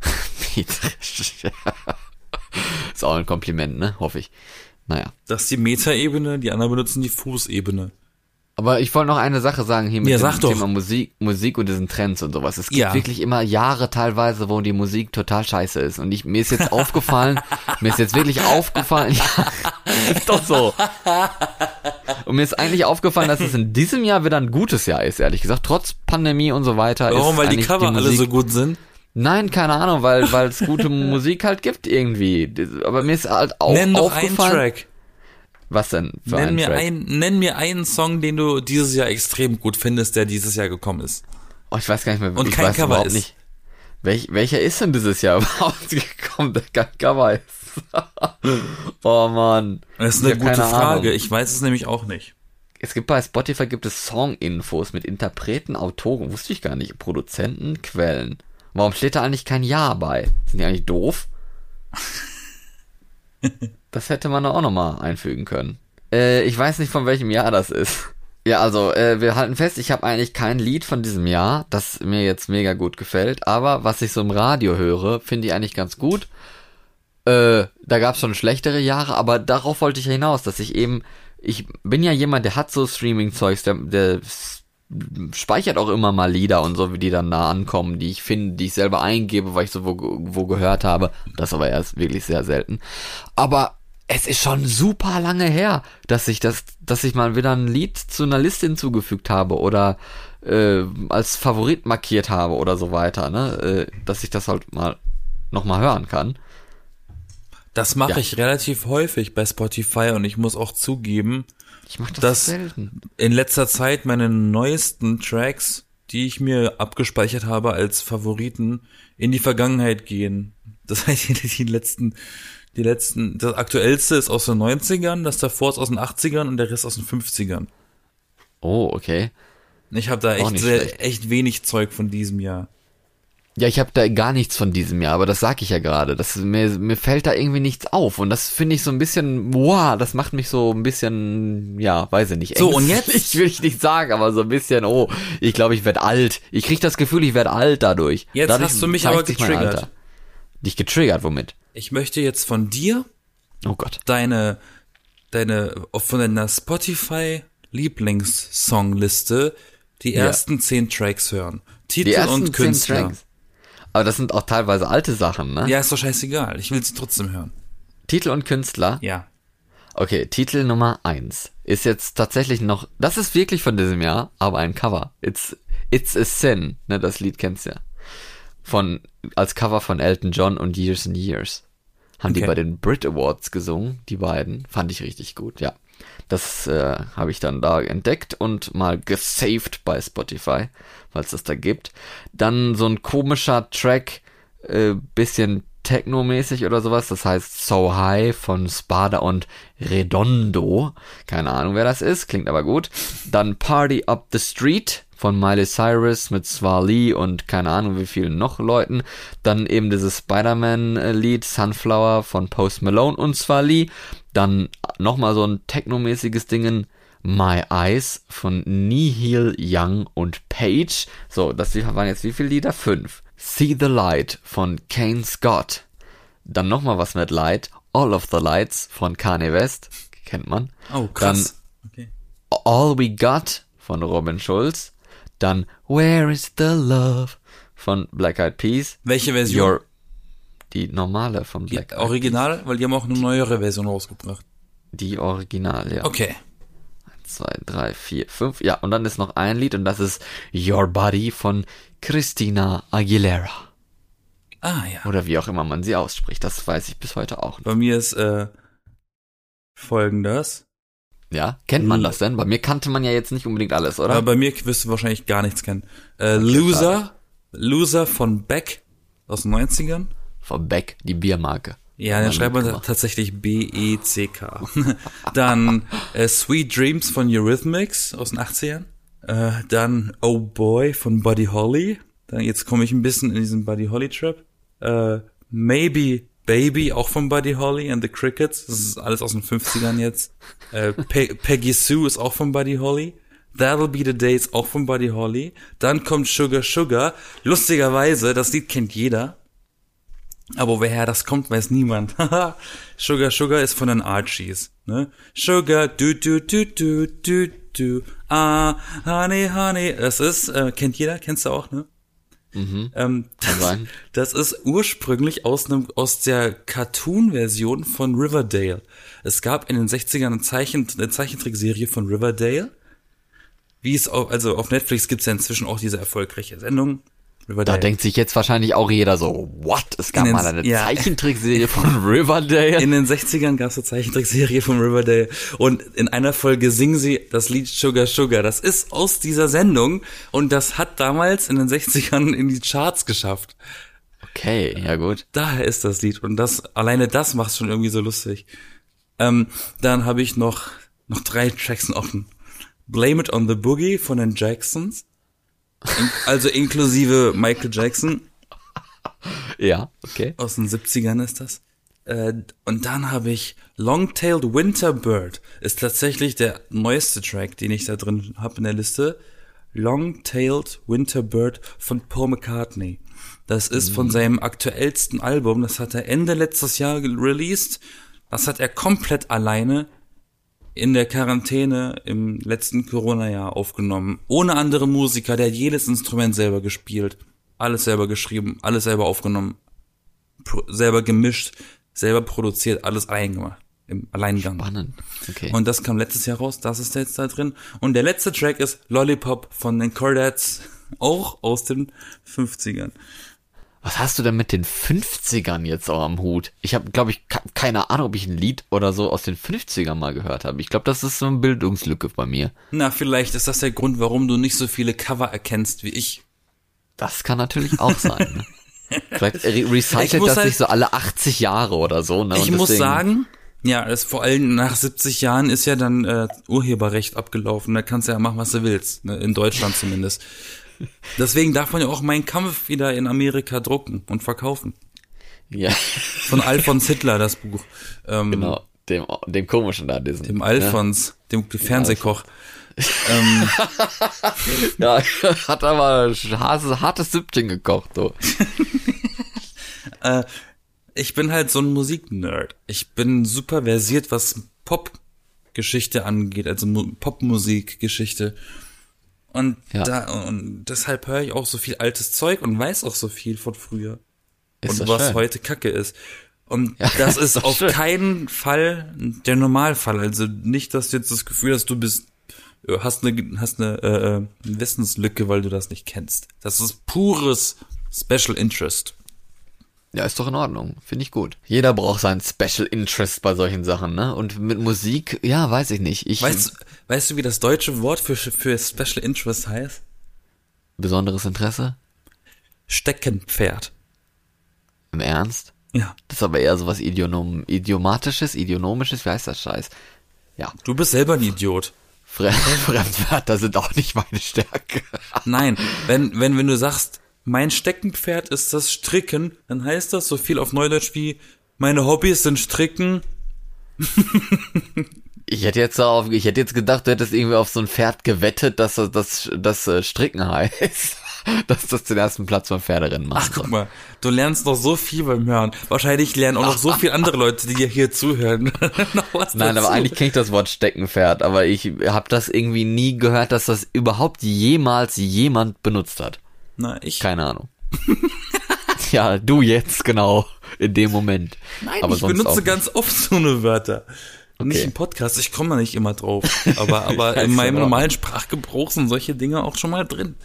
metrisch. Ist auch ein Kompliment, ne? Hoffe ich. Naja. Das ist die Metaebene, die anderen benutzen die Fußebene. Aber ich wollte noch eine Sache sagen hier mit Ja, dem. Thema Musik, Musik und diesen Trends und sowas. Es gibt Ja. wirklich immer Jahre teilweise, wo die Musik total scheiße ist. Und ich, mir ist jetzt aufgefallen, mir ist jetzt wirklich aufgefallen, ja, ist doch so. Und mir ist eigentlich aufgefallen, dass es in diesem Jahr wieder ein gutes Jahr ist, ehrlich gesagt. Trotz Pandemie und so weiter. Warum? Weil die Cover alle Musik- so gut sind? Nein, keine Ahnung, weil weil es gute Musik halt gibt irgendwie. Aber mir ist halt auch Nenn doch einen aufgefallen. Track. Was denn für Nenn einen mir, Track? ein, nenn mir einen Song, den du dieses Jahr extrem gut findest, der dieses Jahr gekommen ist. Oh, ich weiß gar nicht mehr. Und ich kein weiß Cover überhaupt ist. nicht. Welch, welcher ist denn dieses Jahr überhaupt gekommen, der kein Cover ist? oh man. Das ist eine Ja, gute Frage. Ahnung. Ich weiß es nämlich auch nicht. Es gibt bei Spotify gibt es Song-Infos mit Interpreten, Autoren, wusste ich gar nicht, Produzenten, Quellen. Warum steht da eigentlich kein Ja bei? Sind die eigentlich doof? das hätte man auch nochmal einfügen können. Äh, ich weiß nicht, von welchem Jahr das ist. Ja, also, äh, wir halten fest, ich habe eigentlich kein Lied von diesem Jahr, das mir jetzt mega gut gefällt, aber was ich so im Radio höre, finde ich eigentlich ganz gut. Äh, da gab es schon schlechtere Jahre, aber darauf wollte ich ja hinaus, dass ich eben, ich bin ja jemand, der hat so Streaming-Zeugs, der, der speichert auch immer mal Lieder und so, wie die dann da ankommen, die ich finde, die ich selber eingebe, weil ich so wo, wo gehört habe. Das aber erst wirklich sehr selten. Aber es ist schon super lange her, dass ich das, dass ich mal wieder ein Lied zu einer Liste hinzugefügt habe oder äh, als Favorit markiert habe oder so weiter, ne? Äh, dass ich das halt mal noch mal hören kann. Das mache Ja. ich relativ häufig bei Spotify und ich muss auch zugeben, das, Das- selten. in letzter Zeit meine neuesten Tracks, die ich mir abgespeichert habe als Favoriten, in die Vergangenheit gehen. Das heißt, die letzten, die letzten, das aktuellste ist aus den 90ern, das davor ist aus den 80ern und der Rest aus den 50ern. Oh, okay. Ich habe da echt, sehr, echt wenig Zeug von diesem Jahr. Ja, ich habe da gar nichts von diesem Jahr, aber das sag ich ja gerade. Das mir mir fällt da irgendwie nichts auf und das finde ich so ein bisschen, wow, das macht mich so ein bisschen, ja, weiß ich nicht. So, und jetzt? Ich will ich nicht sagen, aber so ein bisschen, oh, ich glaube, ich werde alt. Ich krieg das Gefühl, ich werde alt dadurch. Jetzt dadurch hast du mich aber getriggert. Dich getriggert, womit? Ich möchte jetzt von dir Oh Gott. deine, deine, von deiner Spotify Lieblingssongliste die Ja. ersten zehn Tracks hören. Titel Die ersten und zehn Künstler. Tracks. Aber das sind auch teilweise alte Sachen, ne? Ja, ist doch scheißegal. Ich will sie trotzdem hören. Titel und Künstler. Ja. Okay, Titel Nummer eins ist jetzt tatsächlich noch, das ist wirklich von diesem Jahr, aber ein Cover. It's, It's a Sin, ne, das Lied kennst du ja. Von, als Cover von Elton John und Years and Years. Haben die Okay. bei den Brit Awards gesungen, die beiden. Fand ich richtig gut, ja. Das äh, habe ich dann da entdeckt und mal gesaved bei Spotify, weil es das da gibt. Dann so ein komischer Track, äh, bisschen Techno-mäßig oder sowas. Das heißt So High von Spada und Redondo. Keine Ahnung, wer das ist, klingt aber gut. Dann Party Up the Street von Miley Cyrus mit Swali und keine Ahnung wie vielen noch Leuten. Dann eben dieses Spider-Man-Lied Sunflower von Post Malone und Swali. Dann nochmal so ein Techno-mäßiges Dingen. My Eyes von Nihil Young und Page. So, das waren jetzt wie viele Lieder? Fünf. See the Light von Kane Scott. Dann nochmal was mit Light. All of the Lights von Kanye West. Kennt man. Oh, krass. okay. All We Got von Robin Schulz. Dann Where is the Love von Black Eyed Peas. Welche Version? Your, die normale von die Black Eyed Original, weil die haben auch eine neuere Version rausgebracht. Die Original, ja. Okay. zwei, drei, vier, fünf. Ja, und dann ist noch ein Lied und das ist Your Body von Christina Aguilera. Ah ja. Oder wie auch immer man sie ausspricht. Das weiß ich bis heute auch nicht. Bei mir ist äh, folgendes. Ja, kennt man das denn? Bei mir kannte man ja jetzt nicht unbedingt alles, oder? Aber bei mir wirst du wahrscheinlich gar nichts kennen. Äh, Loser. Loser von Beck aus den 90ern. Von Beck, die Biermarke. Ja, dann schreibt man tatsächlich B-E-C-K. dann äh, Sweet Dreams von Eurythmics aus den 80ern. Äh, dann Oh Boy von Buddy Holly. Dann jetzt komme ich ein bisschen in diesen Buddy Holly Trap. Äh, Maybe Baby auch von Buddy Holly and the Crickets. Das ist alles aus den 50ern jetzt. Äh, Pe Peggy Sue ist auch von Buddy Holly. That'll Be the Day ist auch von Buddy Holly. Dann kommt Sugar Sugar. Lustigerweise, das Lied kennt jeder. Aber woher das kommt, weiß niemand. Sugar Sugar ist von den Archies. Ne? Sugar, du, du, du, du, du, du. Ah, honey, honey. Das ist, äh, kennt jeder, kennst du auch, ne? Mhm. Ähm, sein. das ist ursprünglich aus einem, aus der Cartoon-Version von Riverdale. Es gab in den 60ern eine, Zeichen, eine Zeichentrickserie von Riverdale. Wie es auch, also auf Netflix gibt's ja inzwischen auch diese erfolgreiche Sendung. Da Riverdale. denkt sich jetzt wahrscheinlich auch jeder so, what? Es gab den- mal eine ja. Zeichentrickserie von Riverdale. In den 60ern gab es eine Zeichentrickserie von Riverdale und in einer Folge singen sie das Lied Sugar Sugar. Das ist aus dieser Sendung und das hat damals in den 60ern in die Charts geschafft. Okay, ja gut. Daher ist das Lied und das alleine das macht schon irgendwie so lustig. Ähm, dann habe ich noch noch drei Tracks offen. Blame It on the Boogie von den Jacksons, in, also inklusive Michael Jackson Ja, okay. aus den 70ern ist das. Äh, und dann habe ich Long-Tailed Winter Bird. Ist tatsächlich der neueste Track, den ich da drin habe in der Liste. Long-Tailed Winter Bird von Paul McCartney. Das ist von seinem aktuellsten Album. Das hat er Ende letztes Jahr released. Das hat er komplett alleine in der Quarantäne im letzten Corona-Jahr aufgenommen. Ohne andere Musiker. Der hat jedes Instrument selber gespielt. Alles selber geschrieben. Alles selber aufgenommen selber gemischt, selber produziert, alles allein gemacht. Im Alleingang. Spannend. Okay. Und das kam letztes Jahr raus, das ist jetzt da drin. Und der letzte Track ist Lollipop von den Chordads, auch aus den 50ern. Was hast du denn mit den 50ern jetzt auch am Hut? Ich habe, glaube ich, keine Ahnung, ob ich ein Lied oder so aus den 50ern mal gehört habe. Ich glaube, das ist so eine Bildungslücke bei mir. Na, vielleicht ist das der Grund, warum du nicht so viele Cover erkennst wie ich. Das kann natürlich auch sein. Ne? Vielleicht re recycelt das halt, sich so alle 80 Jahre oder so. Ne? ich muss sagen, ja, das vor allem nach 70 Jahren ist ja dann äh, Urheberrecht abgelaufen. Da kannst du ja machen, was du willst. Ne? In Deutschland zumindest. Deswegen darf man ja auch meinen Kampf wieder in Amerika drucken und verkaufen. Ja. Von Alfons Hitler, das Buch. Ähm, genau, dem, dem komischen da, diesen. Dem Alfons, ne? dem Fernsehkoch. ähm, ja, hat aber hartes, hartes Süppchen gekocht, so. äh, ich bin halt so ein Musiknerd. Ich bin super versiert, was Popgeschichte angeht, also Popmusikgeschichte. Und ja. da, und deshalb höre ich auch so viel altes Zeug und weiß auch so viel von früher. Ist und was schön. heute Kacke ist. Und ja, das ist, ist auf schön. keinen Fall der Normalfall. Also nicht, dass du jetzt das Gefühl hast, du bist, äh, hast eine, hast eine äh, äh, Wissenslücke, weil du das nicht kennst. Das ist pures Special Interest. Ja, ist doch in Ordnung. Finde ich gut. Jeder braucht seinen Special Interest bei solchen Sachen, ne? Und mit Musik, ja, weiß ich nicht. Ich, weißt, weißt du, wie das deutsche Wort für, für Special Interest heißt? Besonderes Interesse? Steckenpferd. Im Ernst? Ja. Das ist aber eher so was Idionom, Idiomatisches, Idionomisches, wie heißt das Scheiß? Ja. Du bist selber ein Idiot. Fremdwörter sind auch nicht meine Stärke. Nein, wenn, wenn, wenn du sagst, mein Steckenpferd ist das Stricken, dann heißt das so viel auf Neudeutsch wie meine Hobbys sind Stricken. ich hätte jetzt auf, ich hätte jetzt gedacht, du hättest irgendwie auf so ein Pferd gewettet, dass das, das, das äh, Stricken heißt. dass das den ersten Platz beim Pferderennen macht. Ach, guck mal, du lernst noch so viel beim Hören. Wahrscheinlich lernen auch noch so viele andere Leute, die dir hier zuhören. Nein, aber eigentlich kenne ich das Wort Steckenpferd, aber ich habe das irgendwie nie gehört, dass das überhaupt jemals jemand benutzt hat. Na, ich. Keine Ahnung. ja, du jetzt, genau. In dem Moment. Nein, aber ich benutze ganz oft so eine Wörter. Okay. Nicht im Podcast, ich komme da nicht immer drauf. Aber, aber in meinem normalen Sprachgebrauch sind solche Dinge auch schon mal drin.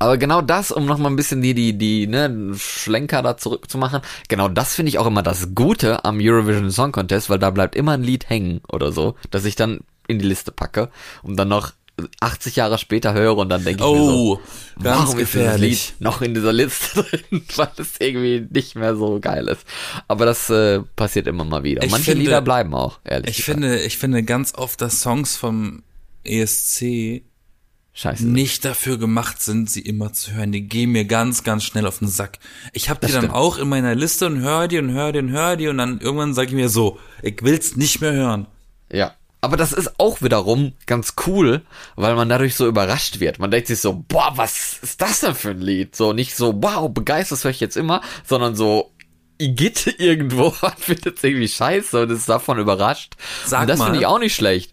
Aber genau das, um nochmal ein bisschen die, die, die, ne, Schlenker da zurückzumachen, genau das finde ich auch immer das Gute am Eurovision Song Contest, weil da bleibt immer ein Lied hängen oder so, das ich dann in die Liste packe, um dann noch 80 Jahre später höre und dann denke ich oh, mir so, oh, warum gefährlich. ist dieses Lied noch in dieser Liste drin, weil es irgendwie nicht mehr so geil ist. Aber das äh, passiert immer mal wieder. Ich Manche finde, Lieder bleiben auch, ehrlich Ich gesagt. finde, ich finde ganz oft, dass Songs vom ESC Scheiße. nicht dafür gemacht sind, sie immer zu hören. Die gehen mir ganz, ganz schnell auf den Sack. Ich habe die dann auch in meiner Liste und höre die und höre die und höre die und dann irgendwann sage ich mir so, ich will's nicht mehr hören. Ja, aber das ist auch wiederum ganz cool, weil man dadurch so überrascht wird. Man denkt sich so, boah, was ist das denn für ein Lied? So nicht so, wow, begeistert höre ich jetzt immer, sondern so, Igitt irgendwo findet es irgendwie scheiße und ist davon überrascht. Sag und das finde ich auch nicht schlecht.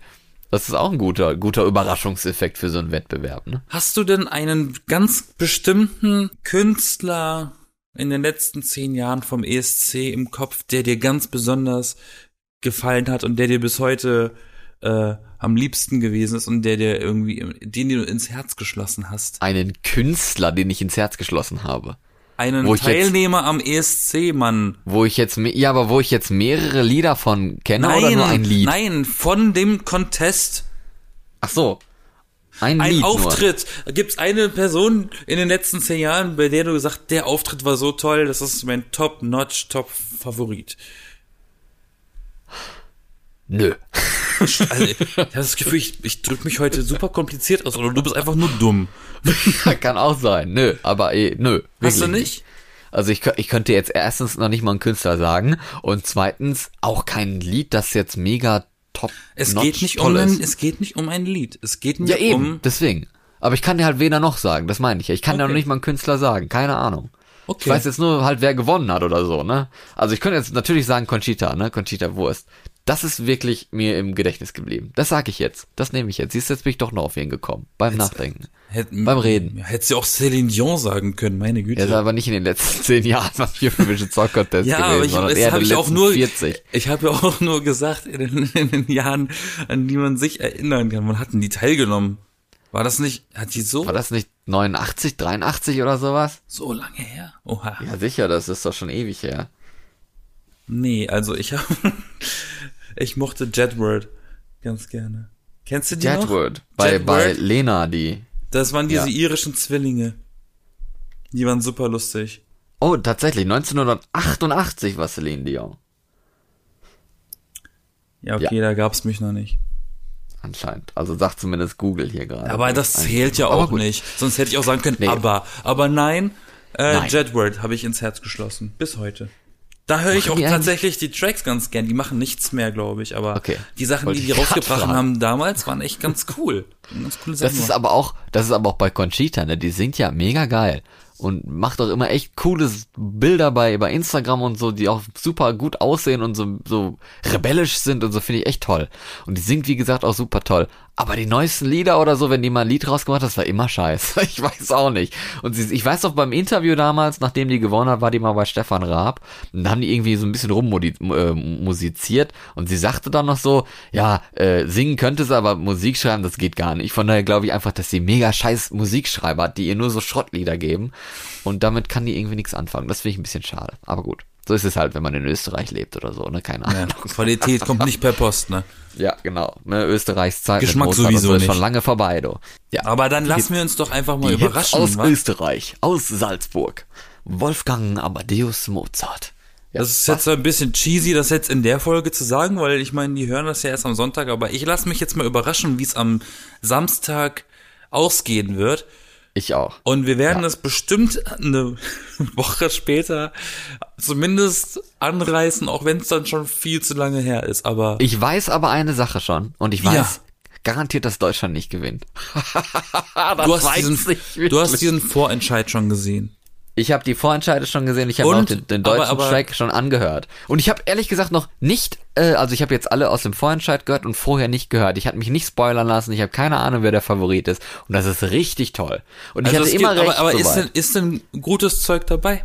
Das ist auch ein guter, guter Überraschungseffekt für so einen Wettbewerb. Ne? Hast du denn einen ganz bestimmten Künstler in den letzten zehn Jahren vom ESC im Kopf, der dir ganz besonders gefallen hat und der dir bis heute äh, am liebsten gewesen ist und der dir irgendwie, den du ins Herz geschlossen hast. Einen Künstler, den ich ins Herz geschlossen habe. Einen Teilnehmer jetzt, am ESC, Mann. Wo ich jetzt, ja, aber wo ich jetzt mehrere Lieder von kenne nein, oder nur ein Lied? Nein, von dem Contest. Ach so. Ein, ein Lied Auftritt. Gibt es eine Person in den letzten zehn Jahren, bei der du gesagt, der Auftritt war so toll, das ist mein Top-Notch, Top-Favorit? Nö. Also, ich habe das Gefühl, ich, ich drücke mich heute super kompliziert aus oder du bist einfach nur dumm. Kann auch sein. Nö, aber eh, nö. Hast du nicht? Also ich, ich könnte jetzt erstens noch nicht mal einen Künstler sagen und zweitens auch kein Lied, das jetzt mega top es geht nicht um ein, Es geht nicht um ein Lied. Es geht nicht ja, eben, um... deswegen. Aber ich kann dir halt weder noch sagen, das meine ich ja. Ich kann okay. dir noch nicht mal einen Künstler sagen, keine Ahnung. Okay. Ich weiß jetzt nur halt, wer gewonnen hat oder so, ne? Also ich könnte jetzt natürlich sagen Conchita, ne? Conchita Wurst. Das ist wirklich mir im Gedächtnis geblieben. Das sage ich jetzt. Das nehme ich jetzt. Siehst du, jetzt bin ich doch noch auf ihn gekommen. Beim Hätt's, Nachdenken. Hätt, beim Reden. Hättest du auch Céline Dion sagen können, meine Güte. Er ist aber nicht in den letzten zehn Jahren beim Eurovision Song Contest ja, gewesen, aber ich, das habe ich auch nur, 40. ich habe ja auch nur gesagt, in den, in den Jahren, an die man sich erinnern kann. Wann hatten die teilgenommen? War das nicht, hat die so, War das nicht 89, 83 oder sowas? so lange her? Oha. Ja, sicher, das ist doch schon ewig her. Nee, also ich habe, ich mochte Jedward ganz gerne. Kennst du die noch? Jedward. Bei, bei Jedward? Lena, die. Das waren diese Ja. irischen Zwillinge. Die waren super lustig. Oh, tatsächlich, 1988 war Celine Dion. Ja, okay, da gab's mich noch nicht. Anscheinend. Also sagt zumindest Google hier gerade. Aber das zählt ja auch nicht. Sonst hätte ich auch sagen können, Nee. aber. Aber nein, äh, Nein. Jedward habe ich ins Herz geschlossen. Bis heute. Da höre ich auch tatsächlich die Tracks ganz gern. Die machen nichts mehr, glaube ich. Aber Okay. die Sachen, Wollte die die rausgebracht fragen. haben damals, waren echt ganz cool. Ganz coole Das ist aber auch, das ist aber auch bei Conchita, ne? Die singt ja mega geil. Und macht auch immer echt coole Bilder bei, bei Instagram und so, die auch super gut aussehen und so, so rebellisch sind und so, finde ich echt toll. Und die singt, wie gesagt, auch super toll. Aber die neuesten Lieder oder so, wenn die mal ein Lied rausgemacht hat, das war immer scheiße. Ich weiß auch nicht. Und sie, ich weiß auch beim Interview damals, nachdem die gewonnen hat, war die mal bei Stefan Raab. Und da haben die irgendwie so ein bisschen rummusiziert. Und sie sagte dann noch so, ja, äh, singen könnte sie, aber Musik schreiben, das geht gar nicht. Von daher glaube ich einfach, dass sie mega scheiß Musikschreiber hat, die ihr nur so Schrottlieder geben. Und damit kann die irgendwie nichts anfangen. Das finde ich ein bisschen schade. Aber gut. So ist es halt, wenn man in Österreich lebt oder so, ne? Keine ja, Ahnung. Qualität kommt nicht per Post, ne? Ja, genau. Ne, Österreichs Zeit mit Geschmack und sowieso so ist nicht. schon lange vorbei, du. Ja. Aber dann lassen wir uns doch einfach mal Die Hits überraschen. aus wa? Österreich, aus Salzburg. Wolfgang Amadeus Mozart. Ja, Das ist jetzt so ein bisschen cheesy, das jetzt in der Folge zu sagen, weil ich meine, die hören das ja erst am Sonntag, aber ich lasse mich jetzt mal überraschen, wie es am Samstag ausgehen wird. Ich auch. Und wir werden das bestimmt eine Woche später zumindest anreißen, auch wenn es dann schon viel zu lange her ist. Aber Ich weiß aber eine Sache schon. Und ich weiß Ja. garantiert, dass Deutschland nicht gewinnt. du hast, diesen, du hast diesen Vorentscheid schon gesehen. Ich habe die Vorentscheide schon gesehen, ich habe auch den, den Aber- deutschen aber- Track schon angehört. Und ich habe ehrlich gesagt noch nicht, äh, also ich habe jetzt alle aus dem Vorentscheid gehört und vorher nicht gehört. Ich hatte mich nicht spoilern lassen, ich habe keine Ahnung, wer der Favorit ist. Und das ist richtig toll. Und ich Also hatte es immer gibt, recht. aber aber ist, denn, ist denn gutes Zeug dabei?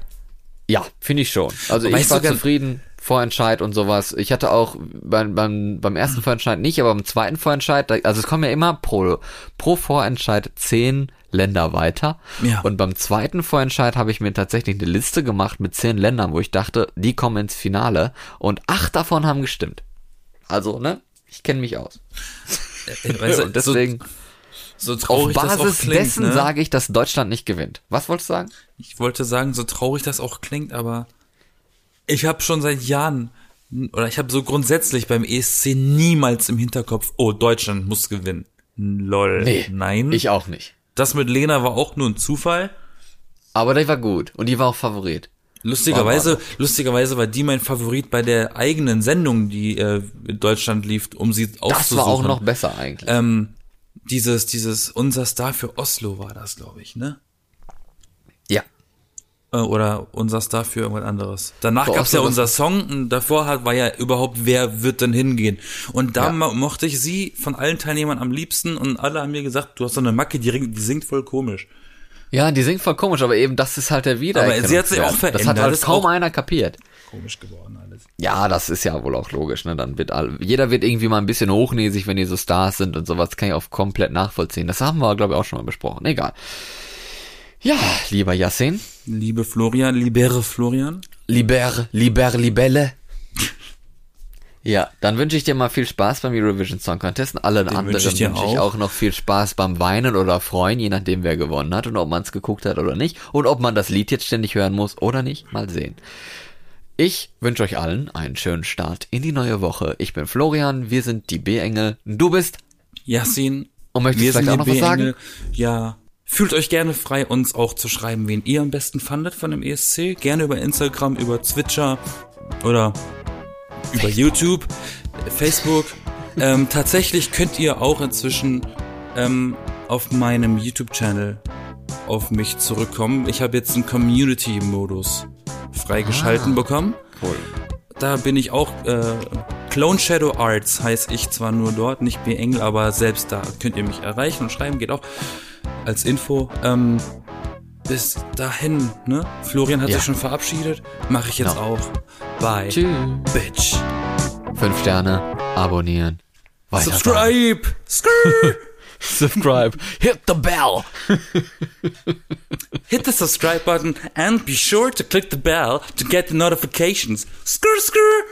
Ja, finde ich schon. Also ich Weißt war du gern- zufrieden, Vorentscheid und sowas. Ich hatte auch beim, beim, beim ersten Vorentscheid nicht, aber beim zweiten Vorentscheid, also es kommen ja immer pro, pro Vorentscheid zehn Länder weiter. Ja. Und beim zweiten Vorentscheid habe ich mir tatsächlich eine Liste gemacht mit zehn Ländern, wo ich dachte, die kommen ins Finale. Und acht davon haben gestimmt. Also, ne? Ich kenne mich aus. Weißt du, und deswegen, so, so auf traurig das auch Basis klingt, dessen ne? sage ich, dass Deutschland nicht gewinnt. Was wolltest du sagen? Ich wollte sagen, so traurig das auch klingt, aber ich habe schon seit Jahren oder ich habe so grundsätzlich beim ESC niemals im Hinterkopf, oh, Deutschland muss gewinnen. Lol. Nein. Ich auch nicht. das mit Lena war auch nur ein Zufall. Aber die war gut. Und die war auch Favorit. Lustigerweise, lustigerweise war die mein Favorit bei der eigenen Sendung, die äh, in Deutschland lief, um sie auszusuchen. Das war auch noch besser eigentlich. ähm, dieses, dieses unser Star für Oslo war das, glaube ich, ne? Äh, Oder unser Star für irgendwas anderes. Danach Für gab's ja unser Song und davor hat, war ja überhaupt, wer wird denn hingehen? Und da Ja. mo- mochte ich sie von allen Teilnehmern am liebsten und alle haben mir gesagt, du hast so eine Macke, die, die singt voll komisch. Ja, die singt voll komisch, aber eben das ist halt der Wiedererkennungswert. sie hat sich auch Das hat verändert, halt das kaum einer kapiert. Komisch geworden alles. Ja, das ist ja wohl auch logisch, ne? Dann wird all, jeder wird irgendwie mal ein bisschen hochnäsig, wenn die so Stars sind und sowas, kann ich auch komplett nachvollziehen. Das haben wir, glaube ich, auch schon mal besprochen. Egal. Ja, lieber Yassin, Liebe Florian, libere Florian. Liber, Liber, Libelle. Ja, dann wünsche ich dir mal viel Spaß beim Eurovision Song Contest und allen anderen wünsche ich wünsche ich auch. noch viel Spaß beim Weinen oder Freuen, je nachdem wer gewonnen hat und ob man es geguckt hat oder nicht und ob man das Lied jetzt ständig hören muss oder nicht, mal sehen. Ich wünsche euch allen einen schönen Start in die neue Woche. Ich bin Florian, wir sind die B-Engel, du bist Yassin. Und möchtest du vielleicht auch noch was sagen? Ja. Fühlt euch gerne frei, uns auch zu schreiben, wen ihr am besten fandet von dem ESC. Gerne über Instagram, über Twitcher oder über YouTube, Facebook. ähm, tatsächlich könnt ihr auch inzwischen ähm, auf meinem YouTube-Channel auf mich zurückkommen. Ich habe jetzt einen Community-Modus freigeschalten Ah. bekommen. cool. Da bin ich auch, äh, Clone Shadow Arts heißt ich zwar nur dort, nicht wie Engel, aber selbst da könnt ihr mich erreichen und schreiben, geht auch als Info. Ähm, bis dahin, ne? Florian hat Ja. sich schon verabschiedet, mache ich jetzt Ja. auch. Bye. Tschüss. Bitch. Fünf Sterne, abonnieren, weiter Subscribe. Subscribe. Hit the bell. Hit the subscribe button and be sure to click the bell to get the notifications. Skrr, skrr.